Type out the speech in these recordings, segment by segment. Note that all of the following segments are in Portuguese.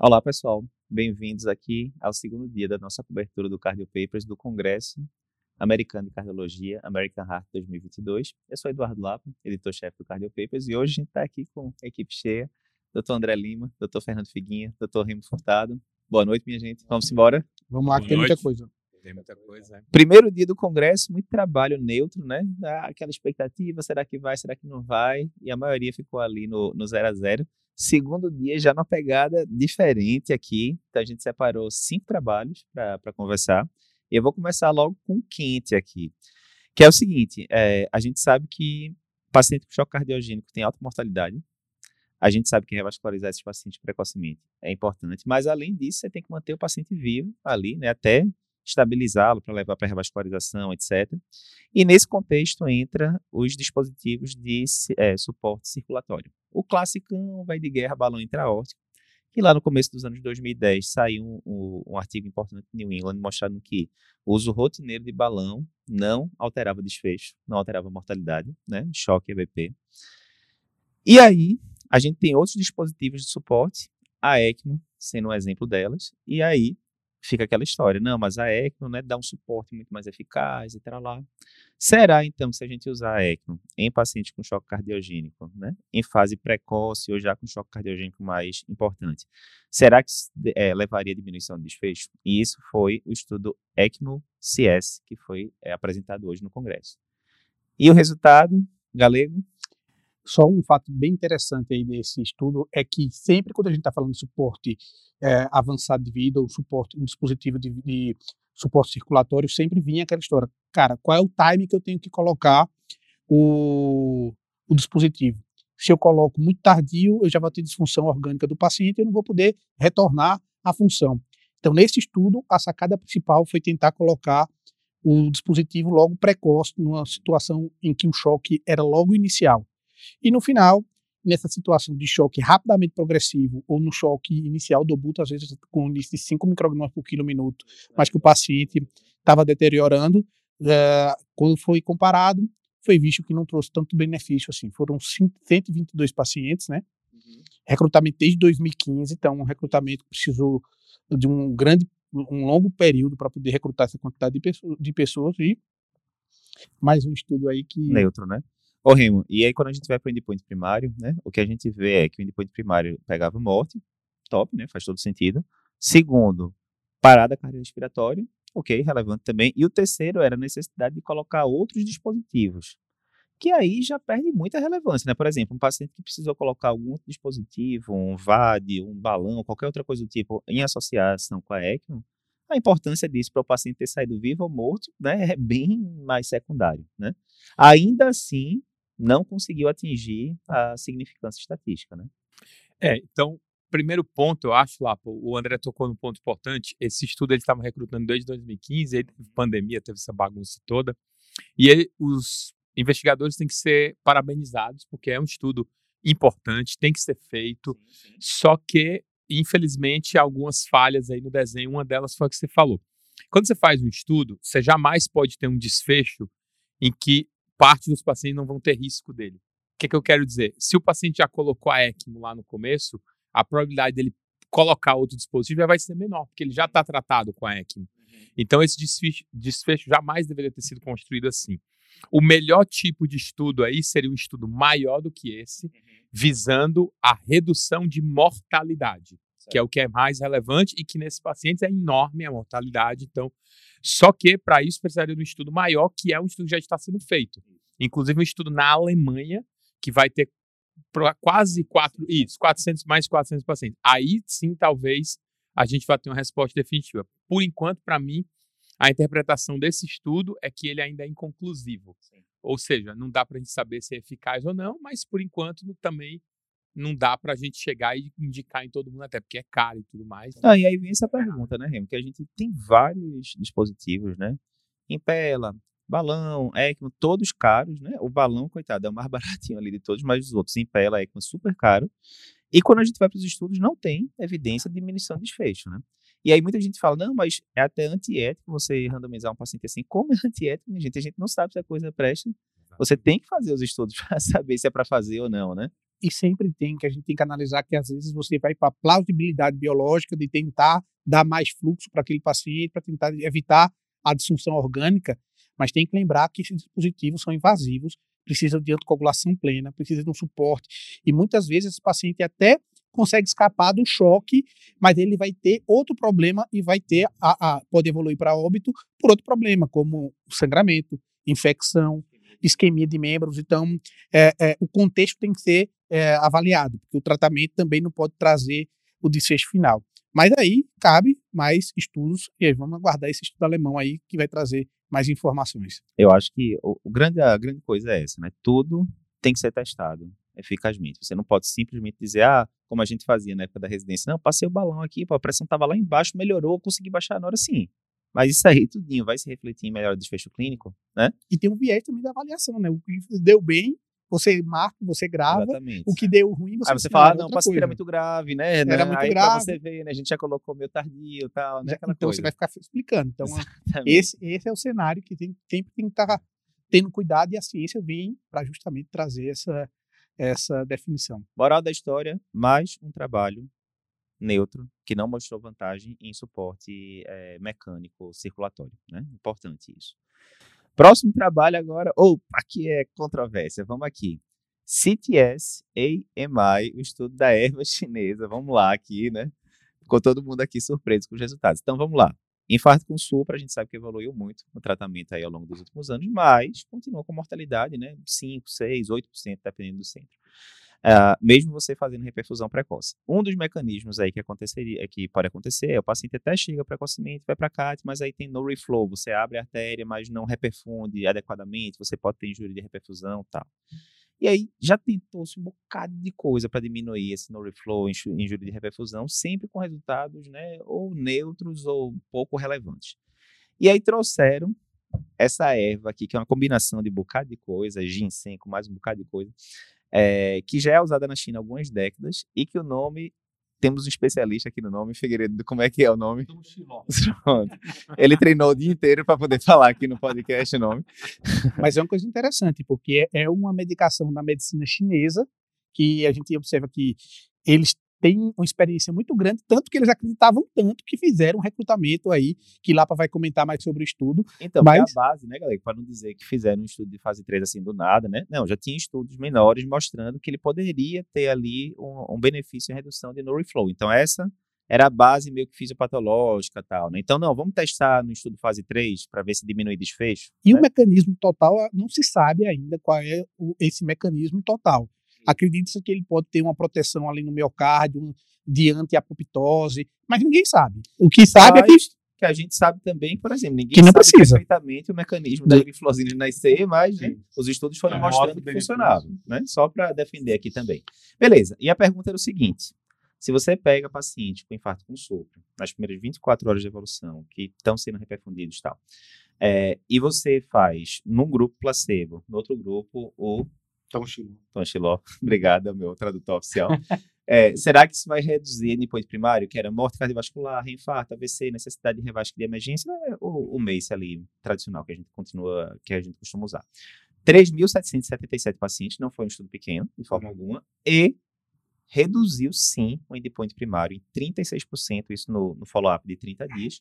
Olá, pessoal. Bem-vindos aqui ao segundo dia da nossa cobertura do Cardio Papers do Congresso Americano de Cardiologia, American Heart 2022. Eu sou Eduardo Lapa, editor-chefe do Cardio Papers, e hoje a gente está aqui com a equipe cheia, Dr. André Lima, Dr. Fernando Figuinha, Dr. Rimo Furtado. Boa noite, minha gente. Vamos embora? Vamos lá, que tem muita coisa. Tem muita coisa, é. Primeiro dia do Congresso, muito trabalho neutro, né? Aquela expectativa, será que vai, será que não vai? E a maioria ficou ali no, no zero a zero. Segundo dia, já numa pegada diferente aqui. Então a gente separou cinco trabalhos para conversar. Eu vou começar logo com o quente aqui. Que é o seguinte: é, a gente sabe que paciente com choque cardiogênico tem alta mortalidade. A gente sabe que revascularizar esses pacientes precocemente é importante, mas além disso, você tem que manter o paciente vivo ali, né, até estabilizá-lo para levar para revascularização, etc. E nesse contexto entra os dispositivos de eh, suporte circulatório. O classicão vai de guerra balão intraórtico, que lá no começo dos anos 2010 saiu um, um- um artigo importante no New England mostrando que o uso rotineiro de balão não alterava desfecho, não alterava mortalidade, né? Choque EVP. E aí, a gente tem outros dispositivos de suporte, a ECMO sendo um exemplo delas, e aí fica aquela história, não, mas a ECMO né, dá um suporte muito mais eficaz e lá. Será então, se a gente usar a ECMO em pacientes com choque cardiogênico, né, em fase precoce ou já com choque cardiogênico mais importante, será que eh, levaria a diminuição do desfecho? E isso foi o estudo ECMO-CS, que foi eh, apresentado hoje no Congresso. E o resultado, galego? Só um fato bem interessante aí desse estudo é que sempre quando a gente está falando de suporte eh, avançado de vida, ou suporte, um dispositivo de, de suporte circulatório, sempre vinha aquela história. Cara, qual é o time que eu tenho que colocar o, o dispositivo? Se eu coloco muito tardio, eu já vou ter disfunção orgânica do paciente e eu não vou poder retornar à função. Então, nesse estudo, a sacada principal foi tentar colocar o dispositivo logo precoce, numa situação em que o choque era logo inicial. E no final, nessa situação de choque rapidamente progressivo ou no choque inicial do buto, às vezes com índice de 5 microgramas por quilo minuto, mas que o paciente estava deteriorando, eh, quando foi comparado, foi visto que não trouxe tanto benefício assim. Foram cin- 122 pacientes, né? Recrutamento desde 2015, então um recrutamento que precisou de um grande, um longo período para poder recrutar essa quantidade de, pesso- de pessoas e mais um estudo aí que neutro, né? Ô, Remo, e aí quando a gente vai para o endpoint primário, né, o que a gente vê é que o endpoint primário pegava morte, top, né, faz todo sentido. Segundo, parada cardiorrespiratória, ok, relevante também. E o terceiro era a necessidade de colocar outros dispositivos, que aí já perde muita relevância, né? Por exemplo, um paciente que precisou colocar algum outro dispositivo, um VAD, um balão, qualquer outra coisa do tipo, em associação com a ECMO, a importância disso para o paciente ter saído vivo ou morto, né, é bem mais secundário, né? Ainda assim, não conseguiu atingir a significância estatística, né? É, então, primeiro ponto, eu acho lá, o André tocou num ponto importante. Esse estudo ele estava recrutando desde 2015, aí teve pandemia, teve essa bagunça toda. E aí, os investigadores têm que ser parabenizados, porque é um estudo importante, tem que ser feito. Só que, infelizmente, algumas falhas aí no desenho, uma delas foi a que você falou. Quando você faz um estudo, você jamais pode ter um desfecho em que parte dos pacientes não vão ter risco dele. O que, que eu quero dizer? Se o paciente já colocou a ECMO lá no começo, a probabilidade dele colocar outro dispositivo já vai ser menor, porque ele já está tratado com a ECMO. Então, esse desfecho, desfecho jamais deveria ter sido construído assim. O melhor tipo de estudo aí seria um estudo maior do que esse, visando a redução de mortalidade, que é o que é mais relevante e que nesses pacientes é enorme a mortalidade. Então, só que para isso precisaria de um estudo maior, que é um estudo que já está sendo feito. Inclusive um estudo na Alemanha, que vai ter quase quatro, isso, 400 mais 400 pacientes. Aí sim, talvez a gente vai ter uma resposta definitiva. Por enquanto, para mim, a interpretação desse estudo é que ele ainda é inconclusivo. Ou seja, não dá para a gente saber se é eficaz ou não, mas por enquanto também não dá para a gente chegar e indicar em todo mundo, até porque é caro e tudo mais. Ah, e aí vem essa pergunta, né, Remo? Que a gente tem vários dispositivos, né? Impela, balão, ECMO, todos caros, né? O balão, coitado, é o mais baratinho ali de todos, mas os outros, Impela, ECMO, super caro. E quando a gente vai para os estudos, não tem evidência de diminuição de desfecho, né? E aí muita gente fala, não, mas é até antiético você randomizar um paciente assim. Como é antiético, minha gente? A gente não sabe se a coisa presta. Você tem que fazer os estudos para saber se é para fazer ou não, né? E sempre tem que a gente tem que analisar que às vezes você vai para a plausibilidade biológica de tentar dar mais fluxo para aquele paciente, para tentar evitar a disfunção orgânica, mas tem que lembrar que esses dispositivos são invasivos, precisam de anticoagulação plena, precisam de um suporte, e muitas vezes esse paciente até consegue escapar do choque, mas ele vai ter outro problema e vai ter a, a pode evoluir para óbito por outro problema, como sangramento, infecção, isquemia de membros. Então, é, é, o contexto tem que ser é, avaliado, porque o tratamento também não pode trazer o desfecho final. Mas aí cabe mais estudos, e aí vamos aguardar esse estudo alemão aí que vai trazer mais informações. Eu acho que o, o grande, a grande coisa é essa, né? Tudo tem que ser testado eficazmente. Você não pode simplesmente dizer, ah, como a gente fazia na época da residência, não, passei o balão aqui, pô, a pressão estava lá embaixo, melhorou, consegui baixar na hora sim. Mas isso aí, tudinho, vai se refletir em melhor desfecho clínico, né? E tem um viés também da avaliação, né? O que deu bem, você marca, você grava. Exatamente. O que deu ruim, você Aí você fala, ah, não, o paciente era muito grave, né? Era muito aí grave. você ver, né? A gente já colocou meio tardio e tal, né? Aquela então coisa. você vai ficar explicando. Então, Exatamente. esse, esse é o cenário que tem, sempre tem que estar tendo cuidado e a ciência vem para justamente trazer essa, essa definição. Moral da história, mais um trabalho neutro que não mostrou vantagem em suporte eh, mecânico circulatório, né? Importante isso. Próximo trabalho agora, ou aqui é controvérsia, vamos aqui. CTS AMI, o estudo da erva chinesa. Vamos lá aqui, né? Ficou todo mundo aqui surpreso com os resultados. Então vamos lá. Infarto com supra, a gente sabe que evoluiu muito no tratamento aí ao longo dos últimos anos, mas continua com mortalidade, né? 5, 6, 8%, dependendo do centro. Ah, mesmo você fazendo reperfusão precoce. Um dos mecanismos aí que aconteceria, que pode acontecer é o paciente até chega precocemente, vai para CAT, mas aí tem no reflow, você abre a artéria, mas não reperfunde adequadamente, você pode ter injúria de reperfusão, tal. E aí já tentou-se um bocado de coisa para diminuir esse no reflow, injúria de reperfusão, sempre com resultados, né, ou neutros ou pouco relevantes. E aí trouxeram essa erva aqui, que é uma combinação de um bocado de coisa, ginseng com mais um bocado de coisa, é, que já é usada na China há algumas décadas e que o nome temos um especialista aqui no nome, Figueiredo, como é que é o nome? Ele treinou o dia inteiro para poder falar aqui no podcast o nome. Mas é uma coisa interessante, porque é uma medicação da medicina chinesa que a gente observa que eles têm uma experiência muito grande, tanto que eles acreditavam tanto que fizeram um recrutamento aí, que Lapa vai comentar mais sobre o estudo. Então, Mas- a base, né, galera, para não dizer que fizeram um estudo de fase 3 assim do nada, né? Não, já tinha estudos menores mostrando que ele poderia ter ali um, um benefício em redução de no reflow. Então, essa era a base meio que fisiopatológica e tal, né? Então, não, vamos testar no estudo fase 3 para ver se diminui desfecho. E né? o mecanismo total, ah, não se sabe ainda qual é o- esse mecanismo total. Acredita-se que ele pode ter uma proteção ali no miocárdio, um- de antiapoptose, mas ninguém sabe. O que sabe é que Mas que a gente sabe também, por exemplo, ninguém Que não sabe precisa. perfeitamente o mecanismo da glifosina nascer, mas né, os estudos foram É, mostrando mostra que funcionava, né? Só para defender aqui também. Beleza. E a pergunta era o seguinte: se você pega paciente com infarto com sopro nas primeiras 24 horas de evolução, que estão sendo reperfundidos e tal, é, e você faz num grupo placebo, no outro grupo o Então, Chilo. Tom Chiló, obrigado, meu tradutor oficial. É, será que isso vai reduzir endpoint primário, que era morte cardiovascular, reinfarto, AVC, necessidade de revasque de emergência, é o, o MACE ali tradicional que a gente continua, que a gente costuma usar. 3.777 pacientes, não foi um estudo pequeno, de forma alguma, e reduziu sim o endpoint primário em 36%, isso no, no follow-up de 30 dias,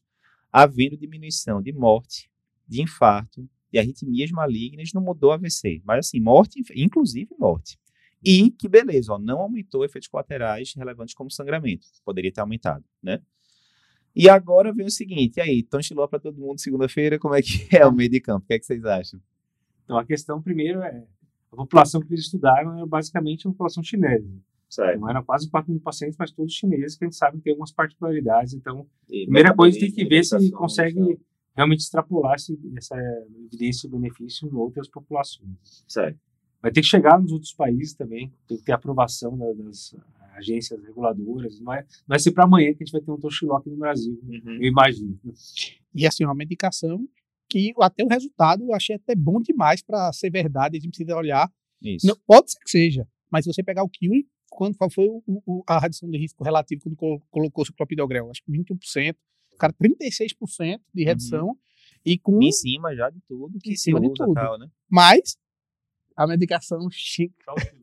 havendo diminuição de morte, de infarto, arritmias malignas, não mudou AVC, mas assim, morte, inclusive morte. E que beleza, ó, não aumentou efeitos colaterais relevantes como sangramento. Poderia ter aumentado, né? E agora vem o seguinte, e aí, Tonchiló para todo mundo segunda-feira, como é que é o meio de campo? O que é que vocês acham? Então, a questão primeiro é a população que eles estudaram é basicamente a população chinesa. Certo. Não eram quase 4 mil pacientes, mas todos chineses, que a gente sabe que tem algumas particularidades. Então, primeira coisa, tem que ver se consegue realmente extrapolar esse, essa evidência e benefício em outras populações. Certo. Vai ter que chegar nos outros países também, tem que ter aprovação da- das agências reguladoras. Não é, não é ser para amanhã que a gente vai ter um Toshilo aqui no Brasil, Uhum. eu imagino. E assim, uma medicação que até o resultado eu achei até bom demais para ser verdade, a gente precisa olhar. Isso. Não, pode ser que seja, mas se você pegar o Curie, quando, qual foi o- o- a redução de risco relativo quando colo- colocou o clopidogrel? Acho que 21%, cara, 36% de redução, e com Em cima já de tudo que Em cima de tudo. tal, né? mais a medicação chi-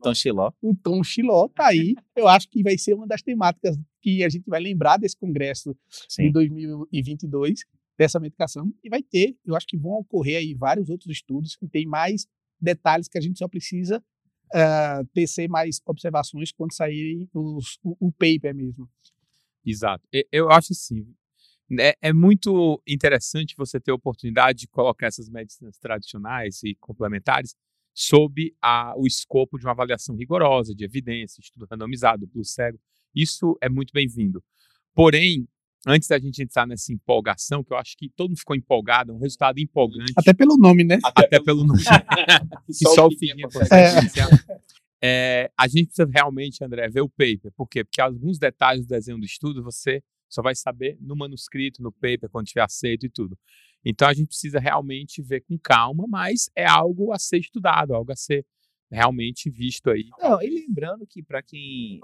Tom Xiló. o Tom Xiló tá aí. Eu acho que vai ser uma das temáticas que a gente vai lembrar desse congresso em Sim. 2022 dessa medicação e vai ter, eu acho que vão ocorrer aí vários outros estudos que tem mais detalhes que a gente só precisa ah, tecer mais observações quando saírem os, o, o paper mesmo. Exato. Eu acho assim, é, é muito interessante você ter a oportunidade de colocar essas medicinas tradicionais e complementares sob a, o escopo de uma avaliação rigorosa, de evidência, estudo randomizado, plus cego. Isso é muito bem-vindo. Porém, antes da gente entrar nessa empolgação, que eu acho que todo mundo ficou empolgado, é um resultado empolgante. Até pelo nome, né? até pelo nome. que só o Figuinha consegue É. É, a gente precisa realmente, André, ver o paper. Por quê? Porque alguns detalhes do desenho do estudo você só vai saber no manuscrito, no paper, quando tiver aceito e tudo. Então a gente precisa realmente ver com calma, mas é algo a ser estudado, algo a ser realmente visto aí. Não, e lembrando que para quem.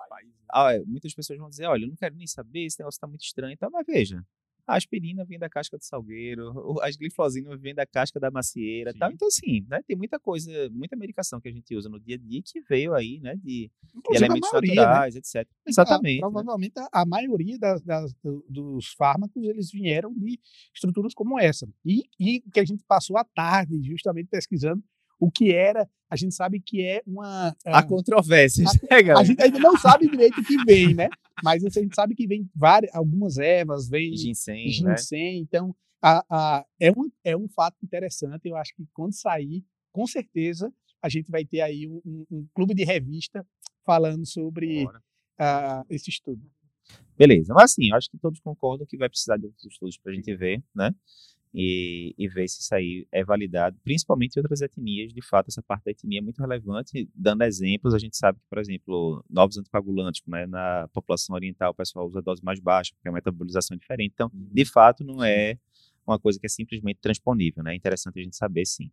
Ah, muitas pessoas vão dizer, olha, eu não quero nem saber, esse negócio tá muito estranho. Então, mas veja, a aspirina vem da casca do salgueiro, as glifosinas vêm da casca da macieira, tal. Então, assim, né, tem muita coisa, muita medicação que a gente usa no dia a dia que veio aí, né, de, de elementos maioria, né? naturais, etc. Exatamente. A- né? provavelmente a, a maioria das, das- do- dos fármacos eles vieram de estruturas como essa. E, e que a gente passou a tarde justamente pesquisando o que era. A gente sabe que é uma. Há ah, controvérsias, né, a gente ainda não sabe direito o que vem, né? Mas a gente sabe que vem várias, algumas ervas, vem Ginseng, né? ginseng. Então, a, a, é, um, é um fato interessante. Eu acho que quando sair, com certeza, a gente vai ter aí um, um- um clube de revista falando sobre ah, esse estudo. Beleza, mas assim, eu acho que todos concordam que vai precisar de outros estudos para a gente ver, né? E, e ver se isso aí é validado, principalmente em outras etnias. De fato, essa parte da etnia é muito relevante. Dando exemplos, a gente sabe que, por exemplo, novos anticoagulantes, como é na população oriental, o pessoal usa dose mais baixa, porque a metabolização é diferente. Então, de fato, não é uma coisa que é simplesmente transponível, né? É interessante a gente saber, sim.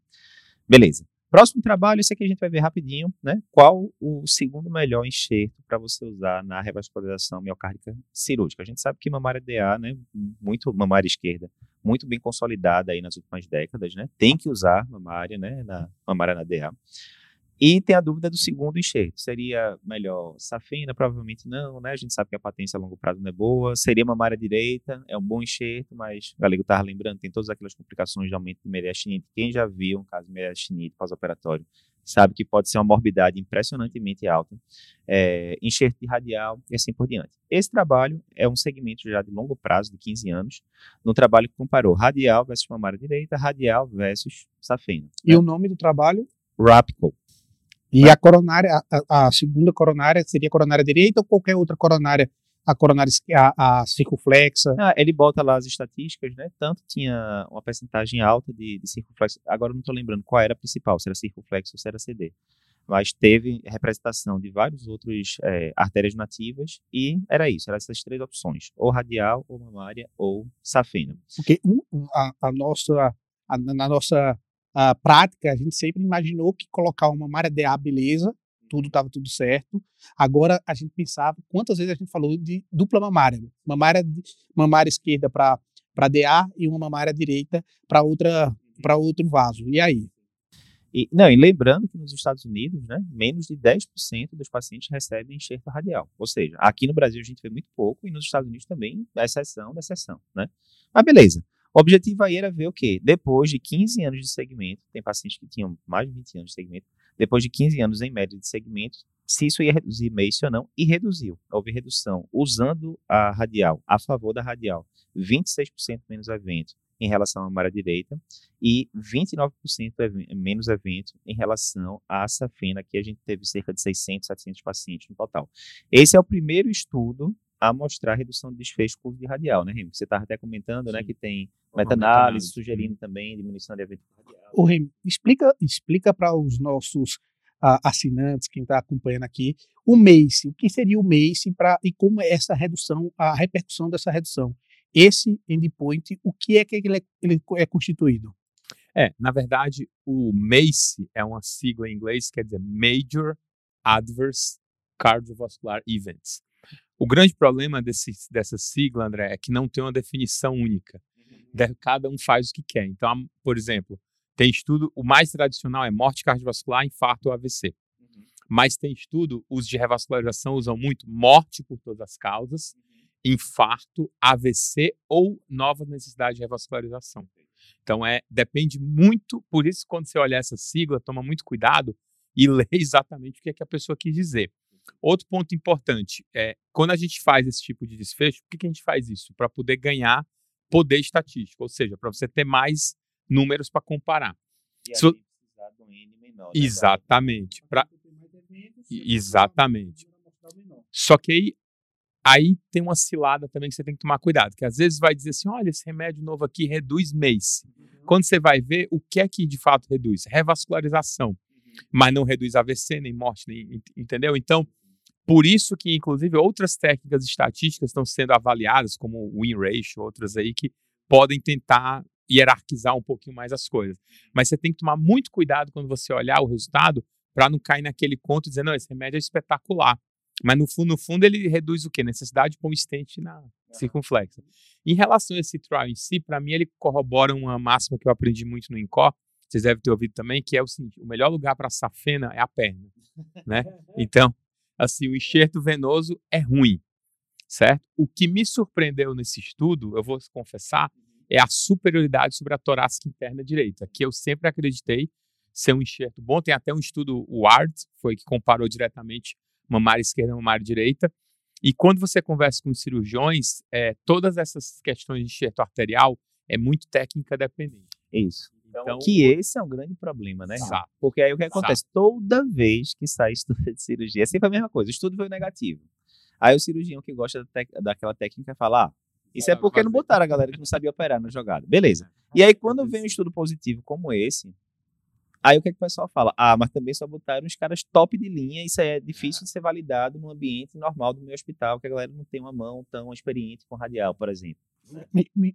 Beleza. Próximo trabalho, esse aqui a gente vai ver rapidinho, né? Qual o segundo melhor enxerto para você usar na revascularização miocárdica cirúrgica? A gente sabe que mamária DA, né? Muito mamária esquerda, muito bem consolidada aí nas últimas décadas, né? Tem que usar mamária, né? Na mamária na DA. E tem a dúvida do segundo enxerto. Seria melhor safena? Provavelmente não, né? A gente sabe que a patência a longo prazo não é boa. Seria mamária direita? É um bom enxerto, mas o Galego estava lembrando, tem todas aquelas complicações de aumento de mediastinite. Quem já viu um caso de mediastinite pós-operatório sabe que pode ser uma morbidade impressionantemente alta. É, enxerto radial e assim por diante. Esse trabalho é um segmento já de longo prazo, de 15 anos, no trabalho que comparou radial versus mamária direita, radial versus safena. E o nome do trabalho? Rapco. E a coronária, a, a- segunda coronária seria coronária direita ou qualquer outra coronária? A coronária, a, a circunflexa? Ah, ele bota lá as estatísticas, né? Tanto tinha uma percentagem alta de, de circunflexo. Agora não estou lembrando qual era a principal, se era circunflexo ou se era CD. Mas teve representação de vários outros eh, artérias nativas e era isso, eram essas três opções: ou radial, ou mamária, ou safena. Porque a, a nossa, a- na nossa a prática, a gente sempre imaginou que colocar uma mamária DA, beleza, tudo estava tudo certo. Agora a gente pensava, quantas vezes a gente falou de dupla mamária? Mamária, de- mamária esquerda para DA e uma mamária direita para outra para outro vaso. E aí? E, não, e lembrando que nos Estados Unidos, né, menos de 10% dos pacientes recebem enxerto radial. Ou seja, aqui no Brasil a gente vê muito pouco e nos Estados Unidos também é exceção da exceção, né? Mas beleza. O objetivo aí era ver o quê? Depois de 15 anos de segmento, tem pacientes que tinham mais de 20 anos de segmento, depois de 15 anos em média de segmento, se isso ia reduzir MACE ou não, e reduziu. Houve redução usando a radial, a favor da radial, 26% menos evento em relação à mamária direita, e 29% ev- menos evento em relação à safena, que a gente teve cerca de 600, 700 pacientes no total. Esse é o primeiro estudo a mostrar redução de desfecho com uso de radial, né, Remy? Você estava até comentando, né, Sim. que tem meta-análise sugerindo também diminuição de evento radial. Ô, Remy, explica, explica para os nossos ah, assinantes, quem está acompanhando aqui, o MACE, o que seria o MACE pra, e como é essa redução, a repercussão dessa redução. Esse endpoint, o que é que ele é, ele é constituído? É, na verdade, o MACE é uma sigla em inglês, quer dizer Major Adverse Cardiovascular Events. O grande problema desse, dessa sigla, André, é que não tem uma definição única. De- Cada um faz o que quer. Então, por exemplo, Tem estudo, o mais tradicional é morte cardiovascular, infarto ou AVC. Uhum. Mas tem estudo, os de revascularização usam muito morte por todas as causas, uhum. infarto, AVC ou nova necessidade de revascularização. Então é depende muito, por isso quando você olha essa sigla, toma muito cuidado e lê exatamente o que, é que a pessoa quis dizer. Outro ponto importante é quando a gente faz esse tipo de desfecho, por que, que a gente faz isso? Para poder ganhar poder estatístico, ou seja, para você ter mais números para comparar. E um N menor. Né? Exatamente. Pra... Exatamente. Só que aí, aí tem uma cilada também que você tem que tomar cuidado, que às vezes vai dizer assim, olha, esse remédio novo aqui reduz mês. Uhum. Quando você vai ver, o que é que de fato reduz? Revascularização. Uhum. Mas não reduz AVC, nem morte, nem, entendeu? Então, por isso que, inclusive, outras técnicas estatísticas estão sendo avaliadas, como o win ratio, outras aí, que podem tentar hierarquizar um pouquinho mais as coisas. Mas você tem que tomar muito cuidado quando você olhar o resultado para não cair naquele conto dizendo, não, esse remédio é espetacular. Mas no fundo, no fundo, ele reduz o quê? Necessidade de pôr um stent na circunflexa. Em relação a esse trial em si, para mim ele corrobora uma máxima que eu aprendi muito no INCO, vocês devem ter ouvido também, que é o seguinte, o melhor lugar para safena é a perna, né? Então, assim, o enxerto venoso é ruim, certo? O que me surpreendeu nesse estudo, eu vou confessar, é a superioridade sobre a torácica interna direita, que eu sempre acreditei ser um enxerto bom. Tem até um estudo, o WARD, foi que comparou diretamente mamária esquerda e mamária direita. E quando você conversa com os cirurgiões, é, todas essas questões de enxerto arterial é muito técnica dependente. Isso. Então, que esse é um grande problema, né? Exato. Porque aí o que acontece? Toda vez que sai estudo de cirurgia, é sempre a mesma coisa. O estudo foi negativo. Aí o cirurgião que gosta da daquela técnica fala: ah, isso é porque não botaram a galera que não sabia operar na jogada. Beleza. E aí, quando vem um estudo positivo como esse, aí o que, é que o pessoal fala? Ah, mas também só botaram os caras top de linha, isso é difícil de ser validado no ambiente normal do meu hospital, que a galera não tem uma mão tão experiente com radial, por exemplo.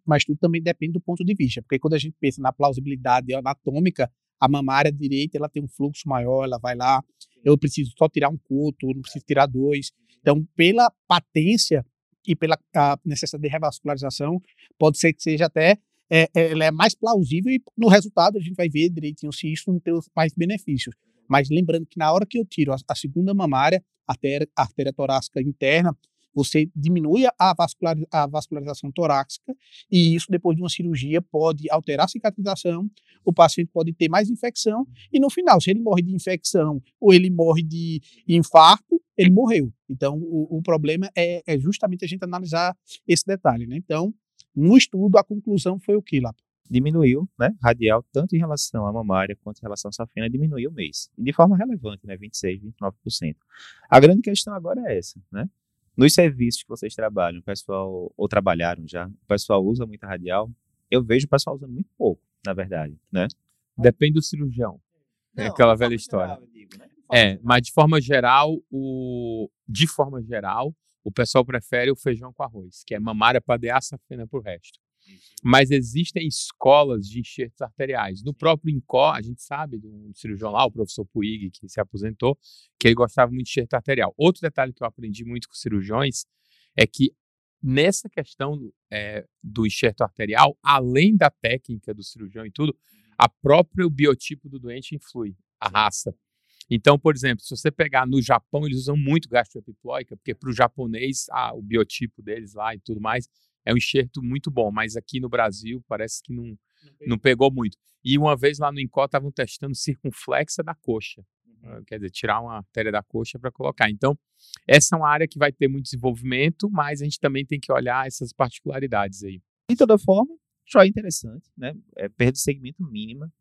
Mas tudo também depende do ponto de vista, porque quando a gente pensa na plausibilidade anatômica, a mamária direita ela tem um fluxo maior, ela vai lá, eu preciso só tirar um coto, não preciso tirar dois. Então, pela patência, e pela necessidade de revascularização, pode ser que seja até é, é, ela é mais plausível e no resultado a gente vai ver direitinho se isso não tem mais benefícios. Mas lembrando que na hora que eu tiro a, a segunda mamária, a artéria, a artéria torácica interna, você diminui a, vascular, a vascularização torácica e isso depois de uma cirurgia pode alterar a cicatrização, o paciente pode ter mais infecção e no final, se ele morre de infecção ou ele morre de infarto, ele morreu. Então, o, o problema é, é, justamente a gente analisar esse detalhe, né? Então, no estudo, a conclusão foi o que, lá? Diminuiu, né, radial, tanto em relação à mamária quanto em relação à safena, diminuiu o mês. De forma relevante, né, 26, 29%. A grande questão agora é essa, né? Nos serviços que vocês trabalham, o pessoal, ou trabalharam já, o pessoal usa muita radial? Eu vejo o pessoal usando muito pouco, na verdade, né? Depende do cirurgião. Não, é aquela velha história. Geral, digo, né? É, mas de forma geral, o de forma geral, o pessoal prefere o feijão com arroz, que é mamária para dar safena pro resto. Mas existem escolas de enxertos arteriais. No próprio INCO, a gente sabe do cirurgião lá, o professor Puig, que se aposentou, que ele gostava muito de enxerto arterial. Outro detalhe que eu aprendi muito com cirurgiões é que nessa questão é, do enxerto arterial, além da técnica do cirurgião e tudo, a própria biotipo do doente influi, a raça. Então, por exemplo, se você pegar no Japão, eles usam muito gastroepiploica, porque para o japonês, ah, o biotipo deles lá e tudo mais, é um enxerto muito bom, mas aqui no Brasil parece que não, não pegou muito. E uma vez lá no Incó estavam testando circunflexa da coxa, uhum. quer dizer, tirar uma artéria da coxa para colocar. Então, essa é uma área que vai ter muito desenvolvimento, mas a gente também tem que olhar essas particularidades aí. De toda forma, já é interessante, né? É perda de segmento mínima,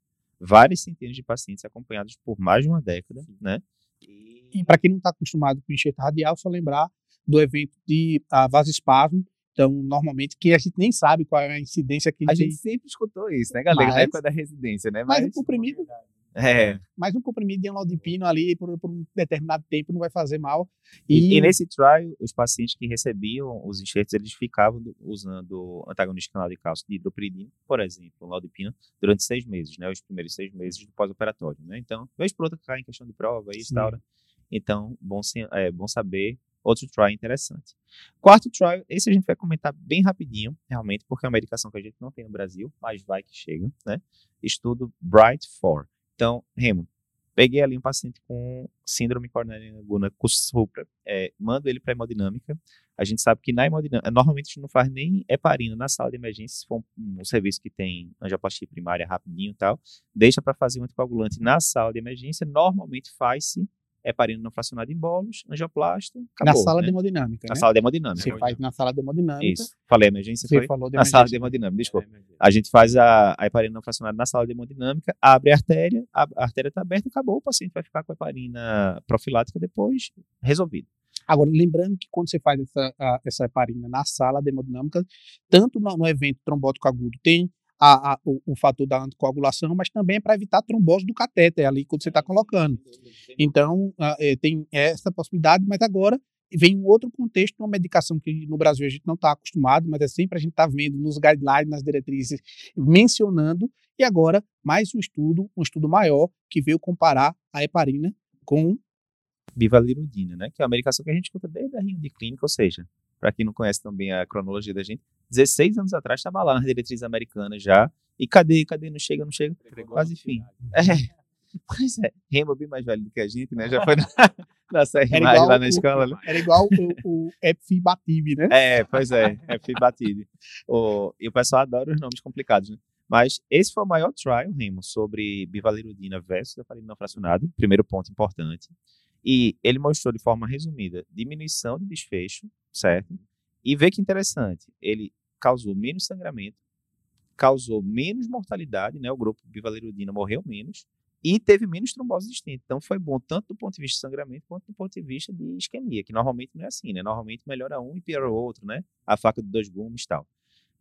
várias centenas de pacientes acompanhados por mais de uma década, né? E, e para quem não está acostumado com enxerto radial, só lembrar do evento de uh, vasoespasmo. Então, normalmente, que a gente nem sabe qual é a incidência que a gente sempre escutou isso, né, galera? Mas, na época da residência, né? Mas, mas o comprimido, é. Mas um comprimido de amlodipino ali por, por, um determinado tempo não vai fazer mal. E, e, e, nesse trial, os pacientes que recebiam os enxertos, eles ficavam usando antagonista canal de cálcio de hidropiridina, por exemplo, amlodipina, durante seis meses, né? Os primeiros seis meses do pós-operatório, né? Então, vez por outra cai em questão de prova, e tal, né? Então, bom, é, bom saber outro trial interessante. Quarto trial, esse a gente vai comentar bem rapidinho, realmente, porque é uma medicação que a gente não tem no Brasil, mas vai que chega, né? Estudo Bright 4. Então, Remo, Peguei ali um paciente com síndrome com supra, é, mando ele para hemodinâmica. A gente sabe que na hemodinâmica, normalmente a gente não faz nem heparina na sala de emergência, se for um, um serviço que tem angioplastia primária rapidinho e tal, deixa para fazer um anticoagulante na sala de emergência, normalmente faz-se heparina não fracionada em bolos, angioplasta, acabou, Na sala né? de hemodinâmica, Na né? sala de hemodinâmica. Você faz na sala de hemodinâmica. Isso. Falei emergência, Você foi? falou de Na sala de hemodinâmica, desculpa. A gente faz a, a heparina não fracionada na sala de hemodinâmica, abre a artéria, a, a artéria está aberta, acabou, o paciente vai ficar com a heparina profilática depois, resolvido. Agora, lembrando que quando você faz essa, a- essa heparina na sala de hemodinâmica, tanto no, no evento trombótico agudo tem a- a- o, o fator da anticoagulação, mas também é para evitar a trombose do catéter ali quando você está colocando. Então, ah, eh, tem essa possibilidade, mas agora vem um outro contexto, uma medicação que no Brasil a gente não está acostumado, mas é sempre a gente está vendo nos guidelines, nas diretrizes, mencionando, e agora mais um estudo, um estudo maior, que veio comparar a heparina com Bivalirudina, né? Que é uma medicação que a gente escuta desde a rinha de clínica, ou seja, para quem não conhece também a cronologia da gente, 16 anos atrás estava lá nas diretrizes americanas já, e cadê, cadê, não chega, não chega, quase fim. É, pois é, Remo é bem mais velho do que a gente, né? Já foi na, na série mais lá na o- escola, né? Era igual o, o Epibatib, né? É, pois é, fui batido. O, e o pessoal adora os nomes complicados, né? Mas esse foi o maior trial, Remo, sobre bivalirudina versus heparina não fracionada. Primeiro ponto importante. E ele mostrou de forma resumida diminuição de desfecho, certo? E vê que interessante, ele causou menos sangramento, causou menos mortalidade, né? O grupo bivalirudina morreu menos e teve menos trombose distinta. Então foi bom tanto do ponto de vista de sangramento quanto do ponto de vista de isquemia, que normalmente não é assim, né? Normalmente melhora um e piora o outro, né? A faca de dois gumes e tal.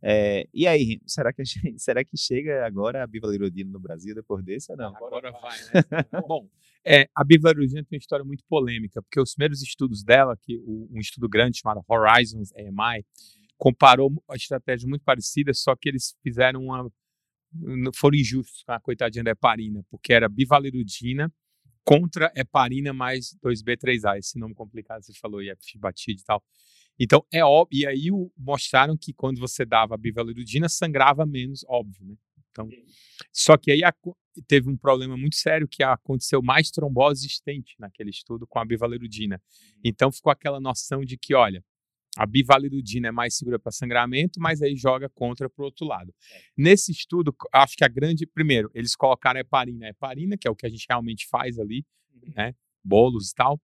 É, e aí, será que, a gente- será que chega agora a bivalirudina no Brasil depois desse ou não? Agora vai, né? Bom, é, a bivalirudina tem uma história muito polêmica, porque os primeiros estudos dela, que o- um estudo grande chamado Horizons AMI, comparou a estratégia muito parecida, só que eles fizeram uma foram injustos com a coitadinha da heparina, porque era bivalirudina contra heparina mais 2B3A, esse nome complicado que você falou, e batido e tal. Então, é óbvio, e aí o- mostraram que quando você dava a bivalirudina, sangrava menos, óbvio, né? Então, só que aí aco- teve um problema muito sério que aconteceu mais trombose existente naquele estudo com a bivalirudina. Então ficou aquela noção de que, olha, a bivalirudina é mais segura para sangramento, mas aí joga contra para o outro lado. Nesse estudo, acho que a grande. Primeiro, eles colocaram a heparina, a heparina, que é o que a gente realmente faz ali, né? Bolos e tal.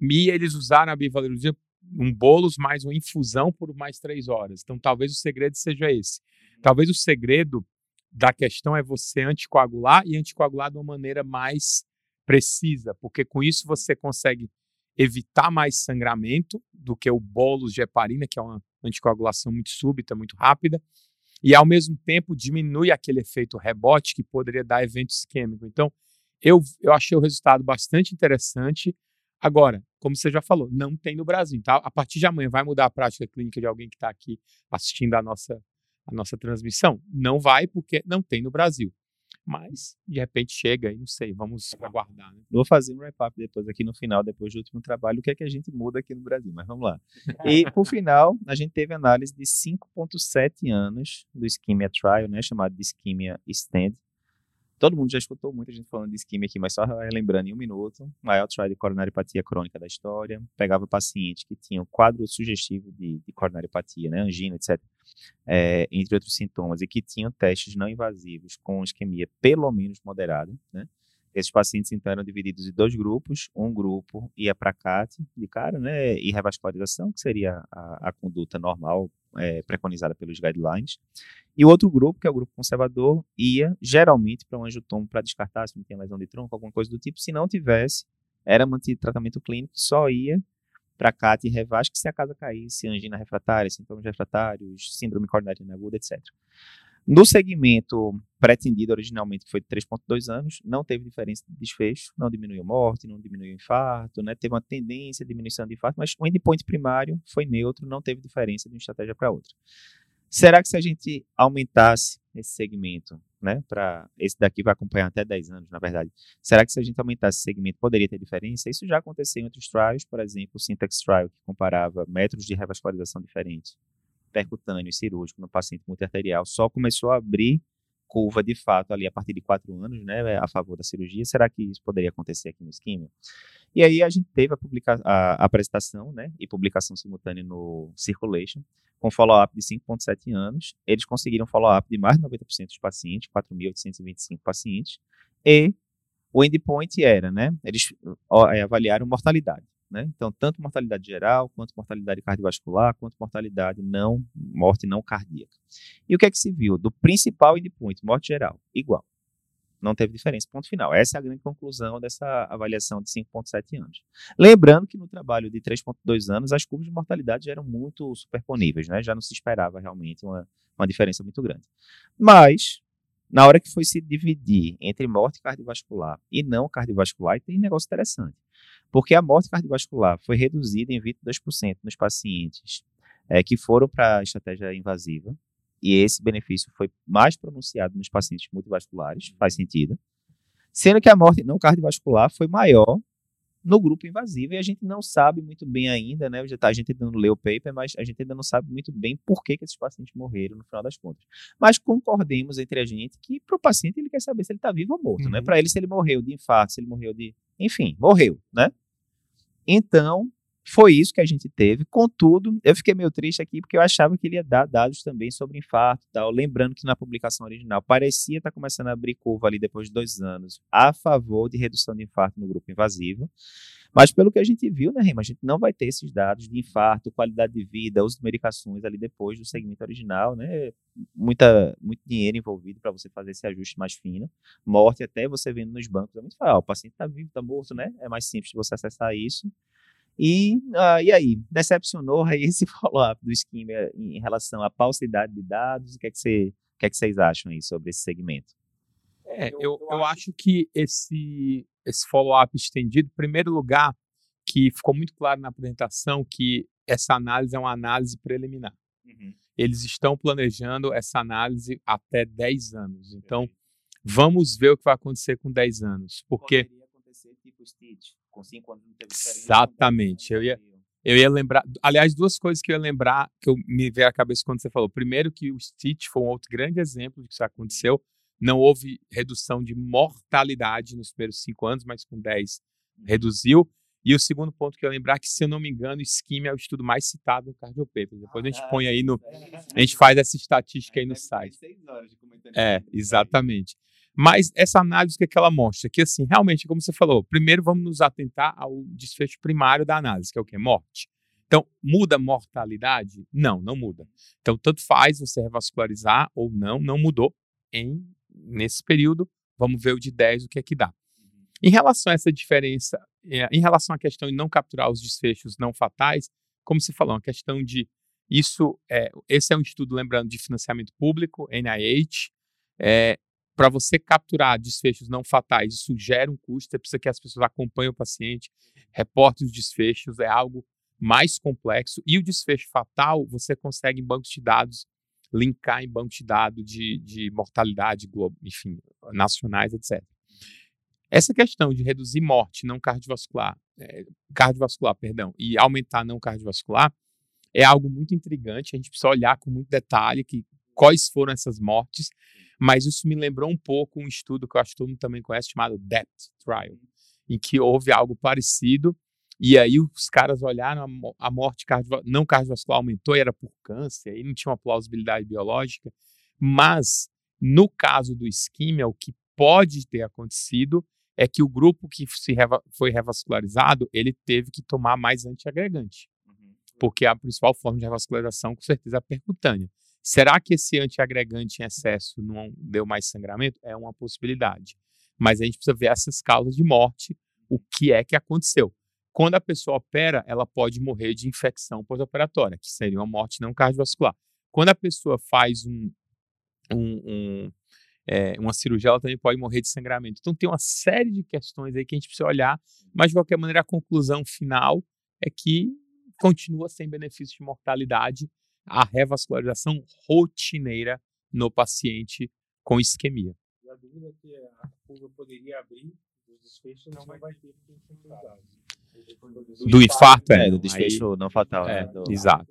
E eles usaram a bivalirudina, um bolos mais uma infusão por mais três horas. Então talvez o segredo seja esse. Talvez o segredo da questão é você anticoagular e anticoagular de uma maneira mais precisa, porque com isso você consegue evitar mais sangramento do que o bolos de heparina, que é uma anticoagulação muito súbita, muito rápida, e ao mesmo tempo diminui aquele efeito rebote que poderia dar evento isquêmico. Então, eu, eu achei o resultado bastante interessante. Agora, como você já falou, não tem no Brasil. Tá? A partir de amanhã vai mudar a prática clínica de alguém que está aqui assistindo a nossa, a nossa transmissão? Não vai, porque não tem no Brasil. Mas, de repente, chega e não sei, vamos aguardar. Né? Vou fazer um wrap-up depois aqui no final, depois do último trabalho, o que é que a gente muda aqui no Brasil, mas vamos lá. E por final, a gente teve análise de 5.7 anos do Ischemia Trial, né, chamado de Ischemia Stand. Todo mundo já escutou muita gente falando de isquemia aqui, mas só relembrando em um minuto, maior trial de coronariopatia crônica da história, pegava pacientes que tinham quadro sugestivo de, de coronariopatia, né, angina, etc., é, entre outros sintomas, e que tinham testes não invasivos com isquemia pelo menos moderada, né, esses pacientes, então, eram divididos em dois grupos. Um grupo ia para CAT, de cara, né, e revascularização, que seria a, a conduta normal é, preconizada pelos guidelines. E o outro grupo, que é o grupo conservador, ia geralmente para um angiotomo para descartar se não tinha lesão de tronco, alguma coisa do tipo. Se não tivesse, era mantido tratamento clínico, só ia para CAT e revas, que se a casa caísse, angina refratária, sintomas refratários, síndrome coronariana aguda, etc. No segmento pretendido originalmente, que foi de 3,2 anos, não teve diferença de desfecho, não diminuiu morte, não diminuiu infarto, né? teve uma tendência de diminuição de infarto, mas o endpoint primário foi neutro, não teve diferença de uma estratégia para outra. Será que se a gente aumentasse esse segmento, né? Para esse daqui vai acompanhar até 10 anos, na verdade. Será que se a gente aumentar esse segmento poderia ter diferença? Isso já aconteceu em outros trials, por exemplo, o Syntax Trial, que comparava métodos de revascularização diferentes, percutâneo e cirúrgico no paciente multiarterial, só começou a abrir curva de fato ali a partir de quatro anos, né, a favor da cirurgia. Será que isso poderia acontecer aqui no esquema? E aí a gente teve a, publica a, a apresentação, né, e publicação simultânea no Circulation, com follow-up de 5,7 anos. Eles conseguiram follow-up de mais de 90% dos pacientes, 4.825 pacientes, e o endpoint era, né, eles avaliaram mortalidade. Né? Então, tanto mortalidade geral, quanto mortalidade cardiovascular, quanto mortalidade não, morte não cardíaca. E o que é que se viu? Do principal endpoint, morte geral, igual. Não teve diferença, ponto final. Essa é a grande conclusão dessa avaliação de 5,7 anos. Lembrando que no trabalho de 3,2 anos, as curvas de mortalidade já eram muito superponíveis, né? já não se esperava realmente uma, uma diferença muito grande. Mas, na hora que foi se dividir entre morte cardiovascular e não cardiovascular, tem um negócio interessante. Porque a morte cardiovascular foi reduzida em 22% nos pacientes é, que foram para a estratégia invasiva, e esse benefício foi mais pronunciado nos pacientes multivasculares, faz sentido, sendo que a morte não cardiovascular foi maior no grupo invasivo, e a gente não sabe muito bem ainda, né, já tá, a gente ainda não leu o paper, mas a gente ainda não sabe muito bem por que, que esses pacientes morreram no final das contas. Mas concordemos entre a gente que para o paciente ele quer saber se ele está vivo ou morto, né, uhum. né, para ele se ele morreu de infarto, se ele morreu de, enfim, morreu, né, então, foi isso que a gente teve. Contudo, eu fiquei meio triste aqui porque eu achava que ele ia dar dados também sobre infarto e tal. Lembrando que na publicação original parecia estar começando a abrir curva ali depois de dois anos a favor de redução de infarto no grupo invasivo. Mas pelo que a gente viu, né, Rima, a gente não vai ter esses dados de infarto, qualidade de vida, uso de medicações ali depois do segmento original, né? Muita, muito dinheiro envolvido para você fazer esse ajuste mais fino. Morte, até você vendo nos bancos, é muito fácil. Ah, o paciente está vivo, está morto, né? É mais simples de você acessar isso. E, ah, e aí, decepcionou aí esse follow-up do esquema em relação à falsidade de dados? O que é que, você, o que, é que vocês acham aí sobre esse segmento? É, eu, eu acho que esse, esse follow-up estendido, em primeiro lugar, que ficou muito claro na apresentação que essa análise é uma análise preliminar. Uhum. Eles estão planejando essa análise até 10 anos. Então, vamos ver o que vai acontecer com 10 anos. Porque. Poderia acontecer tipo Stitch com cinco anos não teve diferença. Exatamente. Eu ia, eu ia lembrar. Aliás, duas coisas que eu ia lembrar, que eu me veio à cabeça quando você falou. Primeiro, que o Stitch foi um outro grande exemplo de que isso aconteceu. Não houve redução de mortalidade nos primeiros cinco anos, mas com 10 reduziu. E o segundo ponto que eu lembrar que, se eu não me engano, o Scheme é o estudo mais citado no Cardiopaper. Depois a gente põe aí no. A gente faz essa estatística aí no site. É, exatamente. Mas essa análise, o que, é que ela mostra? Que, assim, realmente, como você falou, primeiro vamos nos atentar ao desfecho primário da análise, que é o quê? Morte. Então, muda a mortalidade? Não, não muda. Então, tanto faz você revascularizar ou não, não mudou em nesse período. Vamos ver o de 10, o que é que dá. Em relação a essa diferença, é, em relação à questão de não capturar os desfechos não fatais, como se falou, a questão de isso, é, esse é um estudo, lembrando, de financiamento público, NIH, é, para você capturar desfechos não fatais, isso gera um custo, você precisa que as pessoas acompanhem o paciente, reportem os desfechos, é algo mais complexo. E o desfecho fatal, você consegue em bancos de dados, linkar em bancos de dados de, de mortalidade, enfim, nacionais, etc. Essa questão de reduzir morte não cardiovascular, é, cardiovascular, perdão, e aumentar não cardiovascular, é algo muito intrigante. A gente precisa olhar com muito detalhe que quais foram essas mortes mas isso me lembrou um pouco um estudo que eu acho que todo mundo também conhece, chamado DEPT Trial, em que houve algo parecido, e aí os caras olharam, a morte cardio, não cardiovascular aumentou e era por câncer, aí não tinha uma plausibilidade biológica, mas no caso do isquímia, o que pode ter acontecido é que o grupo que se reva, foi revascularizado, ele teve que tomar mais antiagregante, uhum. porque a principal forma de revascularização, com certeza, é a percutânea. Será que esse antiagregante em excesso não deu mais sangramento? É uma possibilidade. Mas a gente precisa ver essas causas de morte, o que é que aconteceu. Quando a pessoa opera, ela pode morrer de infecção pós-operatória, que seria uma morte não cardiovascular. Quando a pessoa faz um, um, um, é, uma cirurgia, ela também pode morrer de sangramento. Então, tem uma série de questões aí que a gente precisa olhar, mas de qualquer maneira, a conclusão final é que continua sem benefício de mortalidade a revascularização rotineira no paciente com isquemia. E a dúvida é que a curva poderia abrir, os desfechos não vai ter do infarto, é, do desfecho aí, não fatal. É, né, do... Exato.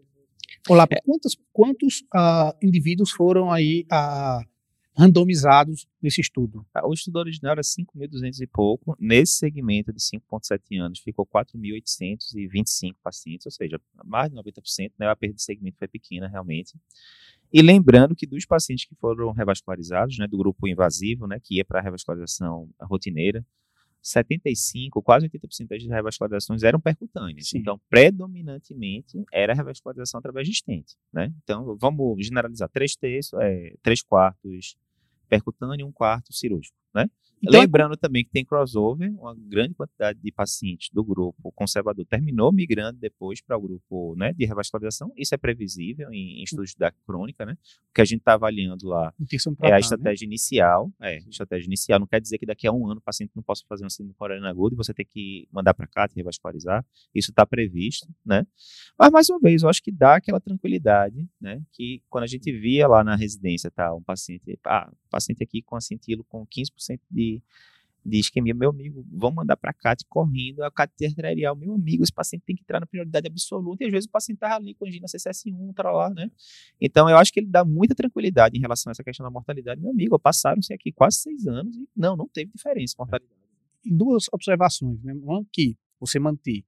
Olá, quantos, quantos uh, indivíduos foram aí uh, randomizados nesse estudo? Ah, o estudo original era 5.200 e pouco. Nesse segmento de 5,7 anos, ficou 4.825 pacientes, ou seja, mais de 90%. Né, a perda de segmento foi pequena, realmente. E lembrando que dos pacientes que foram revascularizados, né, do grupo invasivo, né, que ia para a revascularização rotineira, 75, quase 80% das revascularizações eram percutâneas. Sim. Então, predominantemente, era revascularização através de estente. Né? Então, vamos generalizar: três terços, é, três quartos percutâneo e um quarto cirúrgico. Né? Então, Lembrando também que tem crossover, uma grande quantidade de pacientes do grupo conservador terminou migrando depois para o grupo né, de revascularização. Isso é previsível em, em estudos da crônica, né? O que a gente está avaliando lá é a né? estratégia né? inicial. É, estratégia inicial não quer dizer que daqui a um ano o paciente não possa fazer um síndrome coronariano agudo e você tem que mandar para cá, te revascularizar. Isso está previsto, né? Mas mais uma vez, eu acho que dá aquela tranquilidade, né? Que quando a gente via lá na residência, tá, um paciente, ah, paciente aqui com acintilo com 15% de de, isquemia, meu amigo, vamos mandar para cá correndo, a CAT arterial, meu amigo, esse paciente tem que entrar na prioridade absoluta, e às vezes o paciente estava ali com angina CSS1, tá lá, né? Então, eu acho que ele dá muita tranquilidade em relação a essa questão da mortalidade. Meu amigo, passaram-se aqui quase seis anos e não, não teve diferença mortalidade. E duas observações, né? Uma que você manter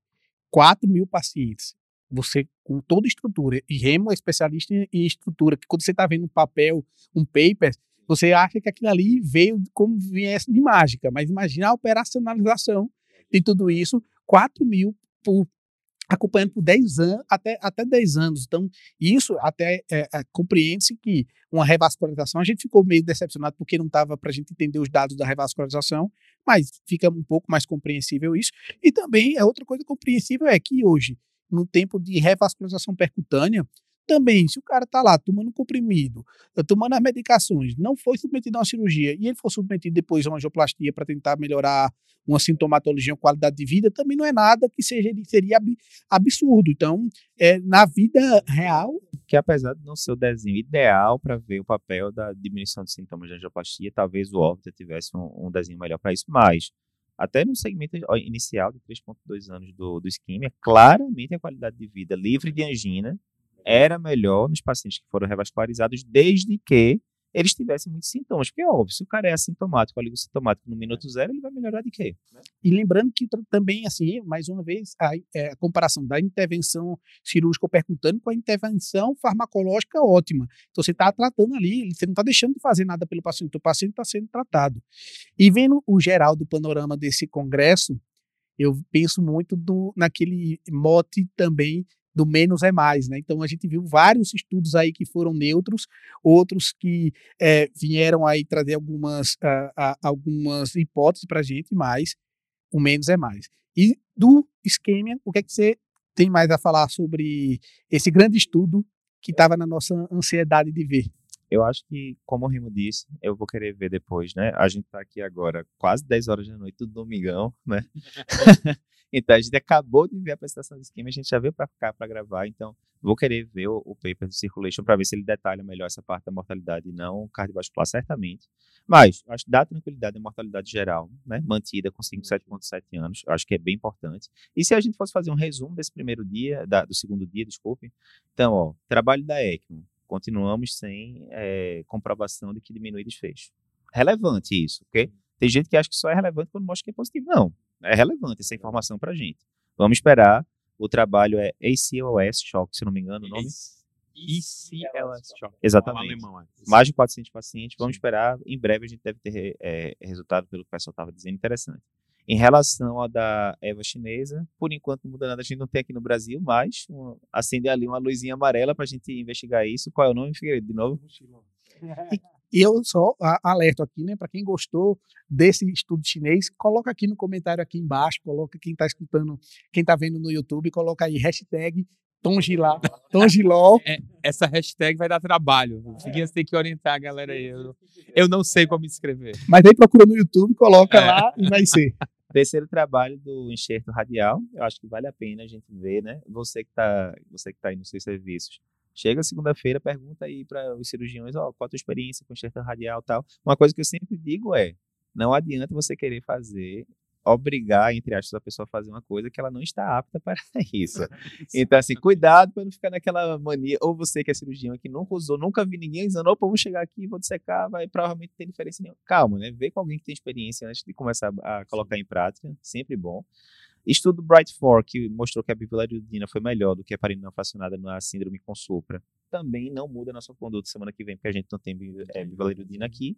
4 mil pacientes, você com toda estrutura, e Remo é especialista em estrutura, que quando você está vendo um papel, um paper, você acha que aquilo ali veio como viesse de mágica, mas imagina a operacionalização de tudo isso, 4 mil por, acompanhando por 10 anos, até, até 10 anos. Então, isso até é, é, compreende-se que uma revascularização, a gente ficou meio decepcionado porque não estava para a gente entender os dados da revascularização, mas fica um pouco mais compreensível isso. E também, é outra coisa compreensível é que hoje, no tempo de revascularização percutânea, também, se o cara está lá tomando comprimido, eh, tomando as medicações, não foi submetido a uma cirurgia e ele for submetido depois a uma angioplastia para tentar melhorar uma sintomatologia, uma qualidade de vida, também não é nada que seja, seria absurdo. Então, é, na vida real. Que apesar de não ser o desenho ideal para ver o papel da diminuição de sintomas de angioplastia, talvez o óbito tivesse um, um desenho melhor para isso, mas até no segmento inicial de 3,2 anos do, do isquemia, claramente a qualidade de vida livre de angina era melhor nos pacientes que foram revascularizados, desde que eles tivessem muitos sintomas. Porque é óbvio, se o cara é assintomático, alívio sintomático no minuto zero, ele vai melhorar de quê? E lembrando que também, assim, mais uma vez, a, é, a comparação da intervenção cirúrgica percutânea com a intervenção farmacológica ótima. Então, você está tratando ali, você não está deixando de fazer nada pelo paciente, o paciente está sendo tratado. E vendo o geral do panorama desse congresso, eu penso muito do, naquele mote também do menos é mais, né? Então a gente viu vários estudos aí que foram neutros, outros que é, vieram aí trazer algumas, algumas hipóteses para a gente, mas o menos é mais. E do esquema, o que é que você tem mais a falar sobre esse grande estudo que estava na nossa ansiedade de ver? Eu acho que, como o Rimo disse, eu vou querer ver depois, né? A gente está aqui agora quase 10 horas da noite do domingão, né? então a gente acabou de ver a apresentação do esquema, a gente já veio para cá para gravar, então vou querer ver o, o paper do Circulation para ver se ele detalha melhor essa parte da mortalidade e não cardiovascular, certamente. Mas acho que dá tranquilidade a mortalidade geral, né? Mantida com 5,7,7 anos, acho que é bem importante. E se a gente fosse fazer um resumo desse primeiro dia, da, do segundo dia, desculpe, então, ó, trabalho da ECMO, continuamos sem é, comprovação de que diminui desfecho. Relevante isso, ok? Tem gente que acha que só é relevante quando mostra que é positivo. Não, é relevante essa informação para a gente. Vamos esperar. O trabalho é ACLS Shock, se não me engano o nome. ECLS Shock. Exatamente. Alemão, é. Mais de 400 pacientes. Vamos esperar. Em breve a gente deve ter é, resultado, pelo que o pessoal estava dizendo, interessante. Em relação à da Eva chinesa, por enquanto não muda nada, a gente não tem aqui no Brasil, mas um, acende ali uma luzinha amarela para a gente investigar isso. Qual é o nome, Figueiredo, de novo? E eu só alerto aqui, né, para quem gostou desse estudo chinês, coloca aqui no comentário aqui embaixo, coloca quem está escutando, quem está vendo no YouTube, coloca aí hashtag Tongilá, Tongiló. É, essa hashtag vai dar trabalho. Figuinhas tem que orientar a galera aí. Eu, eu não sei como escrever. Mas aí procura no YouTube, coloca é. lá e vai ser. Terceiro trabalho do enxerto radial, eu acho que vale a pena a gente ver, né? Você que está você que tá aí nos seus serviços, Chega segunda-feira, pergunta aí para os cirurgiões, ó, qual a tua experiência com enxerto radial tal. Uma coisa que eu sempre digo é, não adianta você querer fazer obrigar, entre aspas, a pessoa a fazer uma coisa que ela não está apta para isso. Então, assim, cuidado para não ficar naquela mania, ou você que é cirurgião que nunca usou, nunca vi ninguém usando, opa, vou chegar aqui, vou dissecar, vai provavelmente ter diferença nenhuma. Calma, né? Vê com alguém que tem experiência antes de começar a colocar em prática, sempre bom. Estudo Bright 4, que mostrou que a bivalirudina foi melhor do que a parina fracionada na síndrome com supra, também não muda a nossa conduta semana que vem, porque a gente não tem é, bivalirudina aqui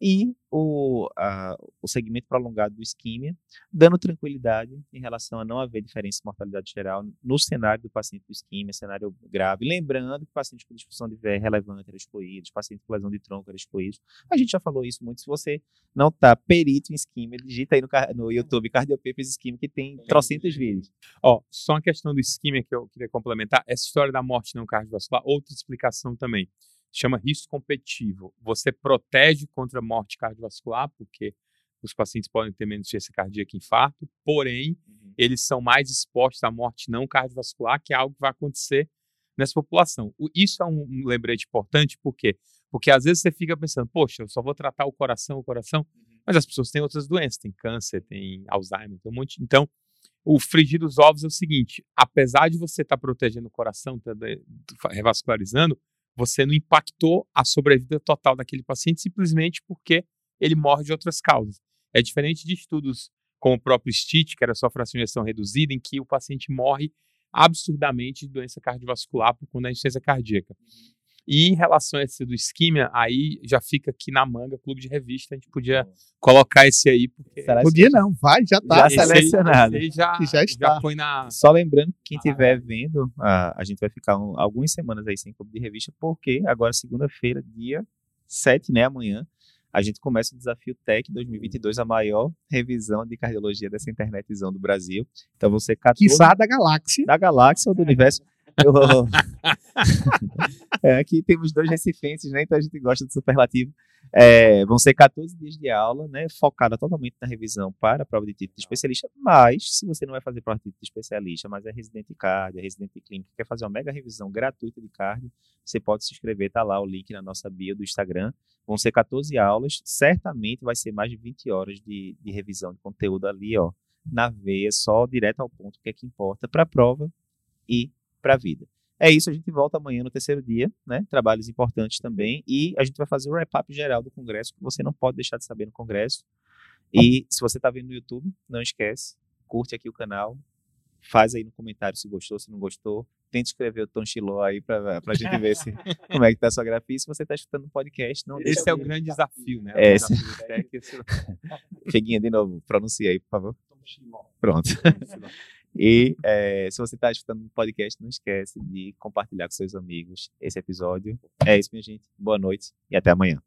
e o, a, o segmento prolongado do isquímia, dando tranquilidade em relação a não haver diferença em mortalidade geral no cenário do paciente do isquímia, cenário grave. Lembrando que pacientes com disfunção de VE relevante eram excluídos, pacientes com lesão de tronco eram excluídos. A gente já falou isso muito. Se você não está perito em isquímia, digita aí no, no YouTube Cardiopapers Isquímia, que tem trocentos vídeos. Ó, só uma questão do isquímia que eu queria complementar. Essa história da morte não cardiovascular, outra explicação também chama risco competitivo. Você protege contra morte cardiovascular, porque os pacientes podem ter menos insuficiência cardíaca e infarto, porém, uhum. eles são mais expostos à morte não cardiovascular, que é algo que vai acontecer nessa população. Isso é um, um lembrete importante, por quê? Porque às vezes você fica pensando, poxa, eu só vou tratar o coração, o coração, uhum. mas as pessoas têm outras doenças, tem câncer, tem Alzheimer, tem um monte. Então, o frigir dos ovos é o seguinte: apesar de você estar tá protegendo o coração, tá revascularizando, você não impactou a sobrevida total daquele paciente simplesmente porque ele morre de outras causas. É diferente de estudos como o próprio STIT, que era só fração de ejeção reduzida, em que o paciente morre absurdamente de doença cardiovascular por conta da insuficiência cardíaca. E em relação a esse do isquímia, aí já fica aqui na manga, clube de revista, a gente podia colocar esse aí. Porque... Podia não, vai, já tá. Já selecionado. Aí, já, já, está. já foi na... Só lembrando, quem estiver ah, vendo, a, a gente vai ficar um, algumas semanas aí sem clube de revista, porque agora segunda-feira, dia 7, né, amanhã, a gente começa o Desafio Tech 2022, a maior revisão de cardiologia dessa internetzão do Brasil. Então você 14... Quiçá da galáxia. Da galáxia ou do universo. Eu... é, aqui temos dois recifenses, né? Então a gente gosta do superlativo. É, vão ser 14 dias de aula, né? Focada totalmente na revisão para a prova de título de especialista. Mas, se você não vai fazer prova de título de especialista, mas é residente de cardio, é residente de clínica, quer fazer uma mega revisão gratuita de cardio, você pode se inscrever, tá lá o link na nossa bio do Instagram. Vão ser 14 aulas, certamente vai ser mais de 20 horas de, de revisão de conteúdo ali, ó, na veia, só direto ao ponto, que é que importa para a prova e para a vida. É isso, a gente volta amanhã no terceiro dia, né? Trabalhos importantes também. E a gente vai fazer o wrap-up geral do Congresso, que você não pode deixar de saber no Congresso. E se você está vendo no YouTube, não esquece, curte aqui o canal, faz aí no comentário se gostou, se não gostou. Tente escrever o Tom Chiló aí para a gente ver se, como é que tá a sua grafia. Se você está escutando um podcast, não Esse é o grande desafio, né? É, esse... Cheguinha de novo, pronuncia aí, por favor. Pronto. E é, se você está escutando o podcast, não esquece de compartilhar com seus amigos esse episódio. É isso, minha gente. Boa noite e até amanhã.